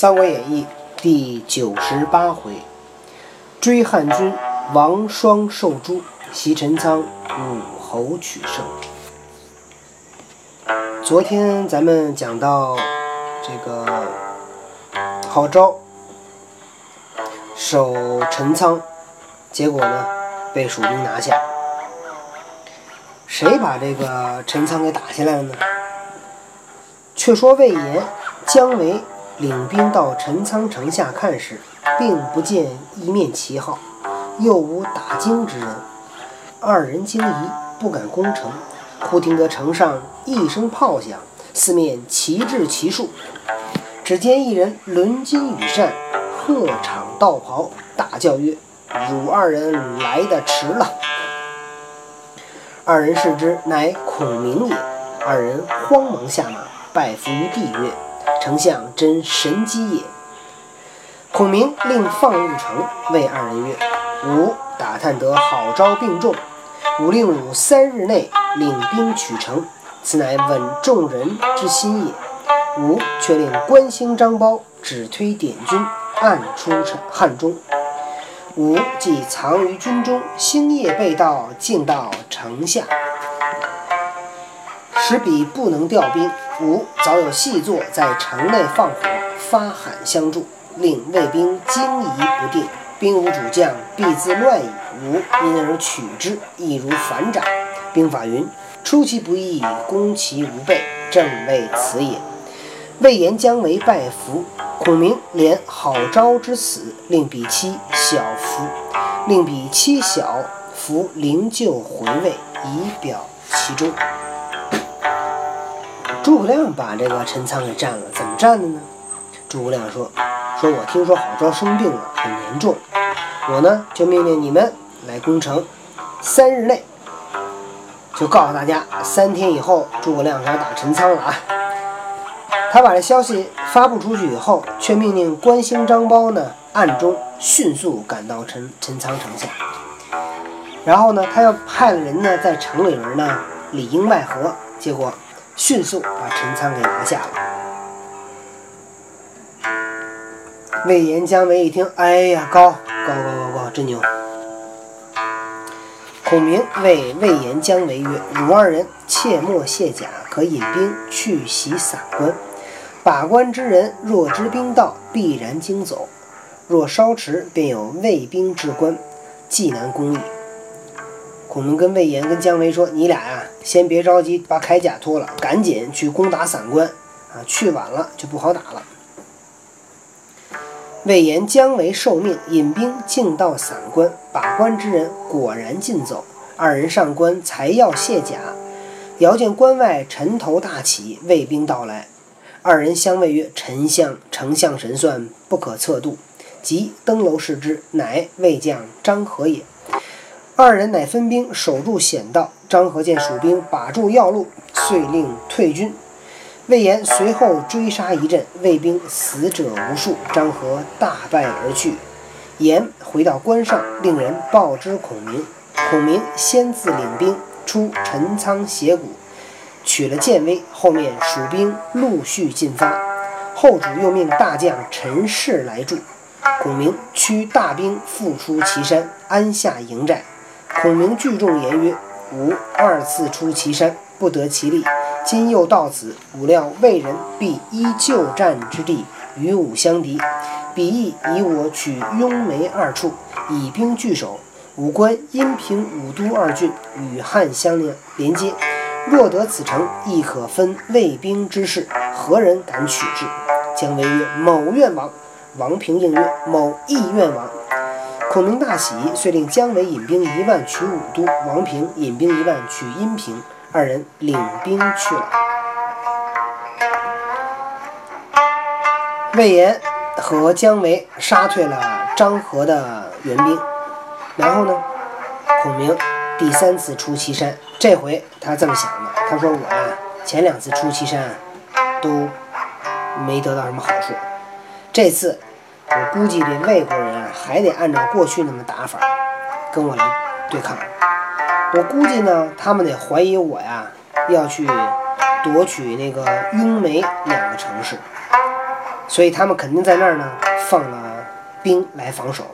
三国演义》第九十八回：追汉军，王双受诛；袭陈仓，武侯取胜。昨天咱们讲到这个郝昭守陈仓，结果呢被蜀兵拿下。谁把这个陈仓给打下来了呢？却说魏延、姜维。领兵到陈仓城下看时，并不见一面旗号，又无打惊之人。二人惊疑，不敢攻城。忽听得城上一声炮响，四面旗帜齐竖。只见一人抡金羽扇，鹤氅道袍，大叫曰：“汝二人来得迟了。”二人视之，乃孔明也。二人慌忙下马，拜伏于地曰：丞相真神机也。孔明令放入城，谓二人曰：“吾打探得好昭病重，吾令汝三日内领兵取城，此乃稳众人之心也。吾却令关兴、张苞只推点军，暗出汉中。吾既藏于军中，星夜被盗，进到城下。”使彼不能调兵，吾早有细作在城内放火，发喊相助，令卫兵惊疑不定，兵无主将，必自乱矣。吾因而取之，易如反掌。兵法云：出其不意，攻其无备，正为此也。魏延、将为拜服，孔明怜郝昭之死，令彼妻小服，令彼妻小服灵柩回位，以表其忠。诸葛亮把这个陈仓给占了，怎么占的呢？诸葛亮说：“说我听说郝昭生病了，很严重，我呢就命令你们来攻城，三日内就告诉大家，三天以后诸葛亮要打陈仓了啊。”他把这消息发布出去以后，却命令关兴、张苞呢暗中迅速赶到陈陈仓城下，然后呢，他又派了人呢在城里边呢里应外合，结果。迅速把陈仓给拿下了。魏延、姜维一听，哎呀，高高高高高，真牛！孔明谓魏延、姜维曰：“汝二人切莫卸甲，可引兵去袭散关。把关之人若知兵到，必然惊走；若稍迟，便有卫兵至关，既难攻矣。”孔明跟魏延、跟姜维说：“你俩呀，先别着急，把铠甲脱了，赶紧去攻打散关啊！去晚了就不好打了。”魏延、姜维受命引兵进到散关，把关之人果然尽走。二人上关，才要卸甲，遥见关外尘头大起，魏兵到来。二人相谓曰：“丞相，丞相神算不可测度。”即登楼视之，乃魏将张合也。二人乃分兵守住险道。张合见蜀兵把住要路，遂令退军。魏延随后追杀一阵，魏兵死者无数。张合大败而去。延回到关上，令人报之孔明。孔明先自领兵出陈仓斜谷，取了建威。后面蜀兵陆续进发，后主又命大将陈氏来助。孔明驱大兵复出岐山，安下营寨。孔明聚众言曰：“吾二次出祁山，不得其利。今又到此，吾料魏人必依旧战之地与吾相敌。彼亦以我取雍眉二处，以兵拒守。吾关阴平、武都二郡与汉相连连接，若得此城，亦可分魏兵之势。何人敢取之？”姜维曰：“某愿往。”王平应曰：“某亦愿往。”孔明大喜，遂令姜维引兵一万取武都，王平引兵一万取阴平，二人领兵去了。魏延和姜维杀退了张合的援兵，然后呢，孔明第三次出祁山，这回他这么想的，他说：“我呀，前两次出祁山都没得到什么好处，这次。”我估计这魏国人，还得按照过去那么打法，跟我来对抗。我估计呢，他们得怀疑我呀，要去夺取那个雍眉两个城市。所以他们肯定在那儿呢放了兵来防守。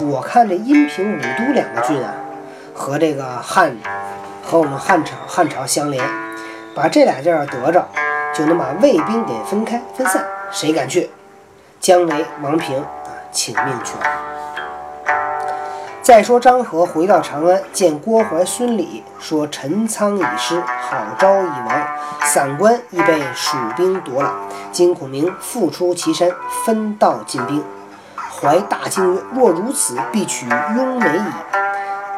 我看这阴平、武都两个郡啊，和这个汉和我们汉朝汉朝相连，把这俩地儿得着，就能把魏兵给分开分散，谁敢去？姜维、王平啊，请命去。再说张合回到长安，见郭淮、孙礼，说陈仓已失，郝昭已亡，散关亦被蜀兵夺了。金孔明复出祁山，分道进兵。怀大惊曰：“若如此，必取雍美矣。”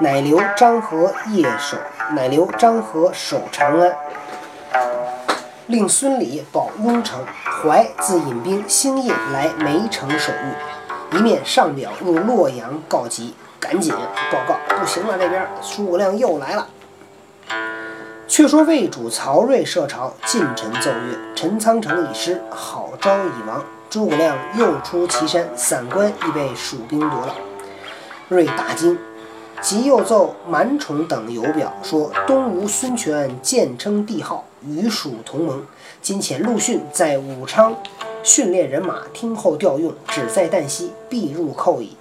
乃留张合夜守，乃留张合守长安，令孙礼保雍城。怀自引兵星夜来梅城守御，一面上表入洛阳告急。赶紧报告，不行了，这边诸葛亮又来了。却说魏主曹睿设朝，近臣奏曰：“陈仓城已失，郝昭已亡。诸葛亮又出祁山，散关亦被蜀兵夺了。”睿大惊，即又奏满宠等有表，说东吴孙权渐称帝号，与蜀同盟。今遣陆逊在武昌训练人马，听候调用，只在旦夕，必入寇矣。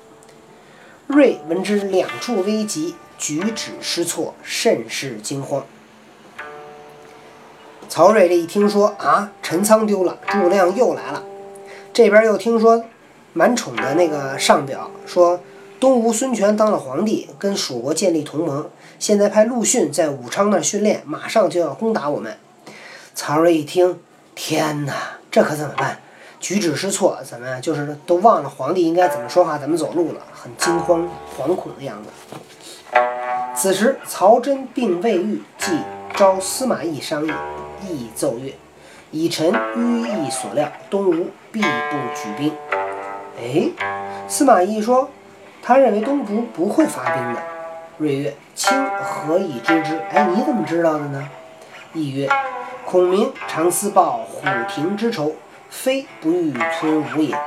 睿闻之，两处危急，举止失措，甚是惊慌。曹睿这一听说啊，陈仓丢了，诸葛亮又来了，这边又听说满宠的那个上表说东吴孙权当了皇帝，跟蜀国建立同盟，现在派陆逊在武昌那训练，马上就要攻打我们。曹睿一听，天哪，这可怎么办？举止失措，怎么？就是都忘了皇帝应该怎么说话、怎么走路了，很惊慌、惶恐的样子。此时，曹真并未愈，即召司马懿商议。懿奏曰：“以臣愚意所料，东吴必不举兵。”哎，司马懿说，他认为东吴不会发兵的。睿曰：“卿何以知之？”哎，你怎么知道的呢？懿曰：“孔明常思报虎庭之仇。”非不欲吞吴也，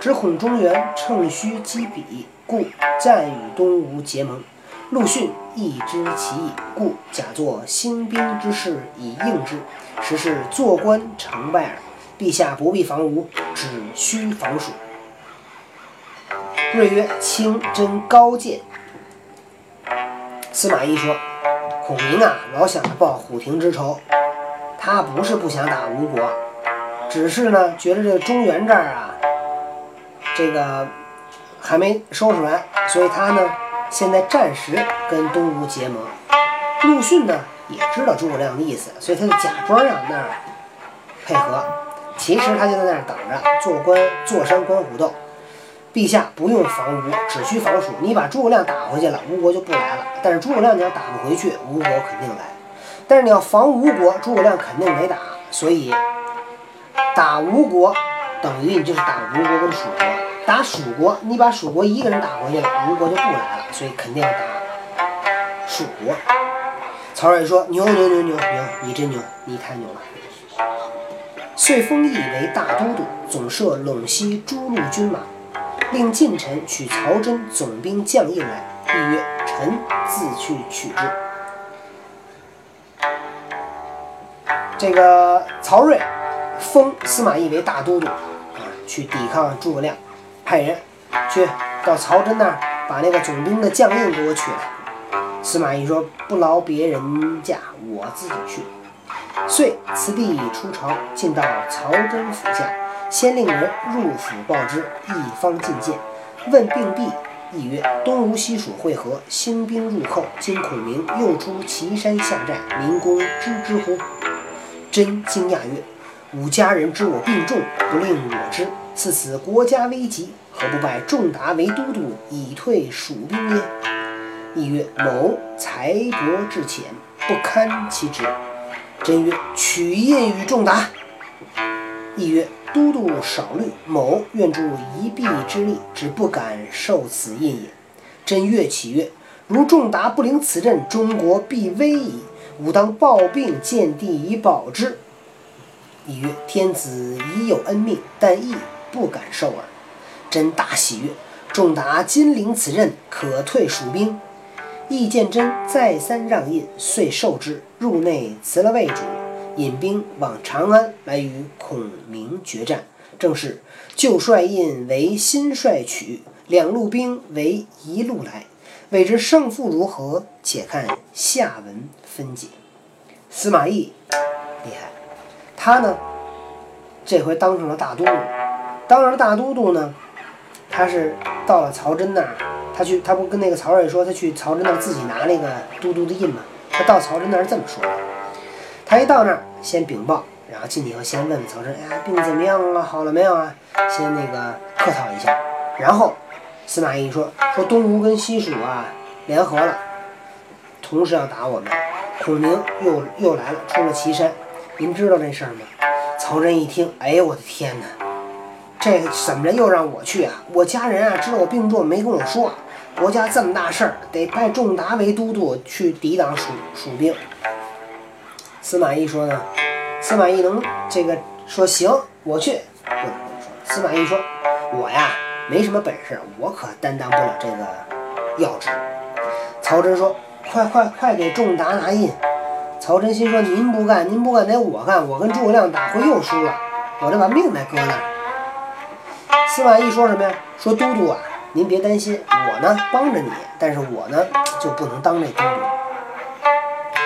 只恐中原乘虚击彼，故暂与东吴结盟。陆逊亦知其意，故假作兴兵之势以应之。实是坐观成败耳。陛下不必防吴，只需防蜀。睿曰：“卿真高见。”司马懿说：“孔明啊，老想着报虎庭之仇，他不是不想打吴国。”只是呢，觉得这个中原这儿啊，这个还没收拾完，所以他呢现在暂时跟东吴结盟。陆逊呢也知道诸葛亮的意思，所以他就假装让那儿配合，其实他就在那儿等着，坐观坐山观虎斗。陛下不用防吴，只需防蜀。你把诸葛亮打回去了，吴国就不来了。但是诸葛亮你要打不回去，吴国肯定来。但是你要防吴国，诸葛亮肯定没打，所以。打吴国等于你就是打吴国跟蜀国，打蜀国你把蜀国一个人打回去了，吴国就不来了，所以肯定要打蜀国。曹睿说：“牛牛牛牛牛，你真牛，你太牛了。”遂封邑为大都督，总摄陇西诸路军马，令近臣取曹真总兵将印来。义曰：“臣自去取之。”这个曹睿。封司马懿为大都督，啊，去抵抗诸葛亮，派人去到曹真那儿把那个总兵的将印给我取来。司马懿说：“不劳别人驾，我自己去。”遂辞帝出朝，进到曹真府下，先令人入府报之，一方觐见，问病毕，懿曰：“东吴西蜀会合，兴兵入寇，今孔明又出祁山下寨，民公知之乎？”真惊讶曰。吾家人知我病重，不令我知。似此国家危急，何不拜仲达为都督，以退蜀兵耶？亦曰：某才博志浅，不堪其职。真曰：取印与仲达。亦曰：都督少虑，某愿助一臂之力，只不敢受此印也。真悦其曰：如仲达不领此阵，中国必危矣。吾当抱病见帝以保之。亦曰：“天子已有恩命，但亦不敢受耳。”真大喜曰：“仲达金陵此任，可退蜀兵。”亦见真再三让印，遂受之。入内辞了魏主，引兵往长安来与孔明决战。正是旧帅印为新帅取，两路兵为一路来。未知胜负如何？且看下文分解。司马懿厉害，他呢这回当上了大都督。当上了大都督呢，他是到了曹真那儿，他去，他不跟那个曹睿说，他去曹真那儿自己拿那个都督的印吗？他到曹真那儿这么说的。他一到那儿，先禀报，然后进去以后先问问曹真，哎，病怎么样啊？好了没有啊？先那个客套一下，然后。司马懿说：“说东吴跟西蜀啊联合了，同时要打我们。孔明又又来了，出了岐山。您知道这事儿吗？”曹真一听，哎呦我的天哪，这怎么着又让我去啊？我家人啊知道我病重，没跟我说。国家这么大事儿，得派仲达为都督去抵挡蜀蜀兵。司马懿说呢，司马懿能这个说行，我去。不能说。司马懿说，我呀。没什么本事，我可担当不了这个要职。曹真说：“快快快，给仲达拿印！”曹真心说：“您不干，您不干得我干。我跟诸葛亮打会又输了，我这把命再搁那儿。”司马懿说什么呀？说都督啊，您别担心，我呢帮着你，但是我呢就不能当这都督。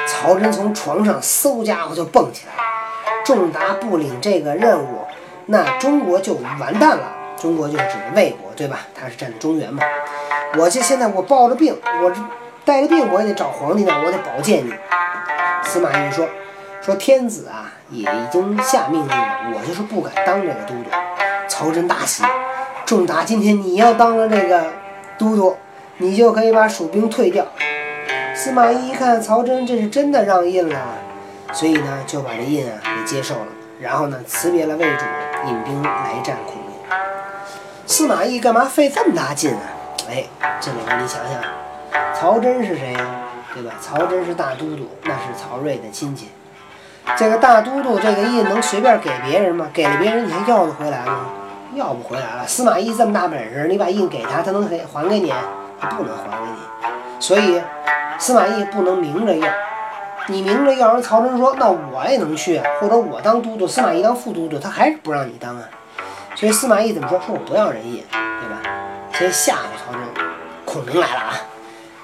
曹真从床上嗖家伙就蹦起来了。仲达不领这个任务，那中国就完蛋了。中国就是指的魏国，对吧？他是站在中原嘛。我这现在我抱着病，我这带着病，我也得找皇帝呢，我得保荐你。司马懿说：“说天子啊，也已经下命令了，我就是不敢当这个都督。”曹真大喜，仲达今天你要当了这个都督，你就可以把蜀兵退掉。司马懿一看曹真这是真的让印了，所以呢就把这印啊给接受了，然后呢辞别了魏主，引兵来战孔明。司马懿干嘛费这么大劲啊？哎，这里边你想想，曹真是谁呀？对吧？曹真是大都督，那是曹睿的亲戚。这个大都督这个印能随便给别人吗？给了别人你还要得回来吗？要不回来了。司马懿这么大本事，你把印给他，他能给还给你？他不能还给你。所以司马懿不能明着要。你明着要，人曹真说那我也能去，或者我当都督，司马懿当副都督，他还是不让你当啊。所以司马懿怎么说？说我不要人印，对吧？先吓唬曹真，孔明来了啊！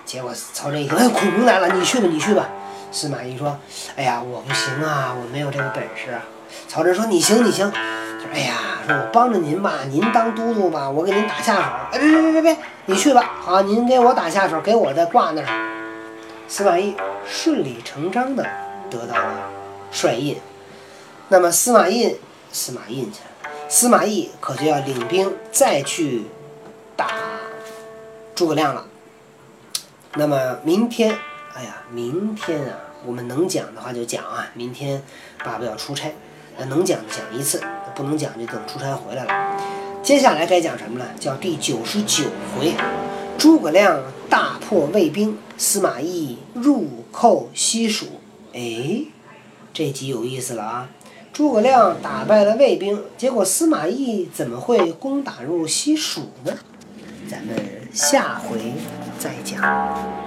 结果曹真一听，哎，孔明来了，你去吧，你去吧。司马懿说，哎呀，我不行啊，我没有这个本事。啊。曹真说，你行，你行。他说，哎呀，说我帮着您吧，您当都督吧，我给您打下手。哎，别别别别别，你去吧。好，您给我打下手，给我再挂那儿。司马懿顺理成章的得到了帅印。那么司马懿，司马懿去。司马懿可就要领兵再去打诸葛亮了。那么明天，哎呀，明天啊，我们能讲的话就讲啊。明天爸爸要出差，那能讲讲一次，不能讲就等出差回来了。接下来该讲什么呢？叫第九十九回：诸葛亮大破魏兵，司马懿入寇西蜀。哎，这集有意思了啊！诸葛亮打败了魏兵，结果司马懿怎么会攻打入西蜀呢？咱们下回再讲。